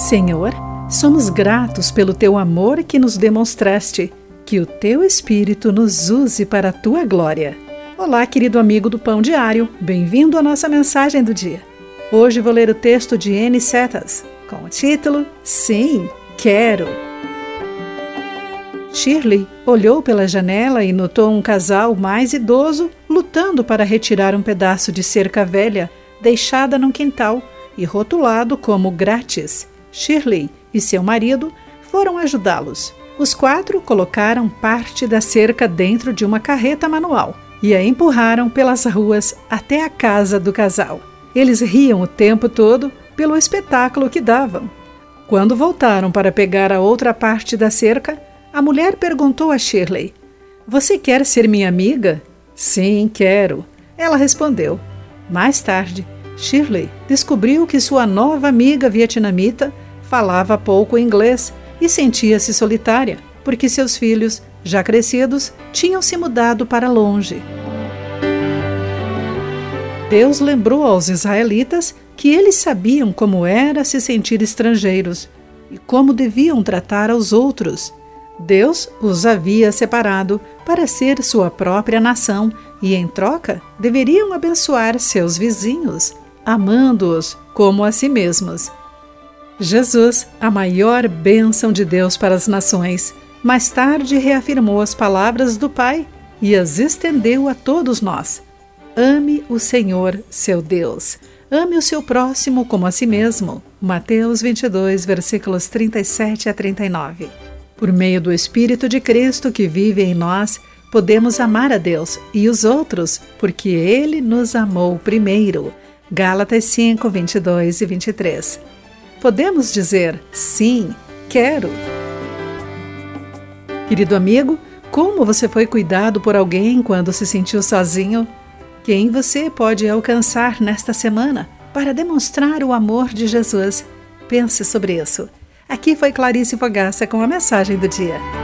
Senhor, somos gratos pelo teu amor que nos demonstraste. Que o teu Espírito nos use para a tua glória. Olá, querido amigo do Pão Diário, bem-vindo à nossa mensagem do dia. Hoje vou ler o texto de N. Setas, com o título Sim, Quero. Shirley olhou pela janela e notou um casal mais idoso lutando para retirar um pedaço de cerca velha deixada num quintal e rotulado como grátis. Shirley e seu marido foram ajudá-los. Os quatro colocaram parte da cerca dentro de uma carreta manual e a empurraram pelas ruas até a casa do casal. Eles riam o tempo todo pelo espetáculo que davam. Quando voltaram para pegar a outra parte da cerca, a mulher perguntou a Shirley: Você quer ser minha amiga? Sim, quero. Ela respondeu. Mais tarde, Shirley descobriu que sua nova amiga vietnamita falava pouco inglês e sentia-se solitária, porque seus filhos, já crescidos, tinham se mudado para longe. Deus lembrou aos israelitas que eles sabiam como era se sentir estrangeiros e como deviam tratar aos outros. Deus os havia separado para ser sua própria nação e, em troca, deveriam abençoar seus vizinhos amando-os como a si mesmos. Jesus, a maior bênção de Deus para as nações, mais tarde reafirmou as palavras do Pai e as estendeu a todos nós. Ame o Senhor, seu Deus. Ame o seu próximo como a si mesmo. Mateus 22, versículos 37 a 39. Por meio do Espírito de Cristo que vive em nós, podemos amar a Deus e os outros, porque Ele nos amou primeiro. Gálatas 5, 22 e 23. Podemos dizer sim, quero. Querido amigo, como você foi cuidado por alguém quando se sentiu sozinho? Quem você pode alcançar nesta semana para demonstrar o amor de Jesus? Pense sobre isso. Aqui foi Clarice Fogaça com a mensagem do dia.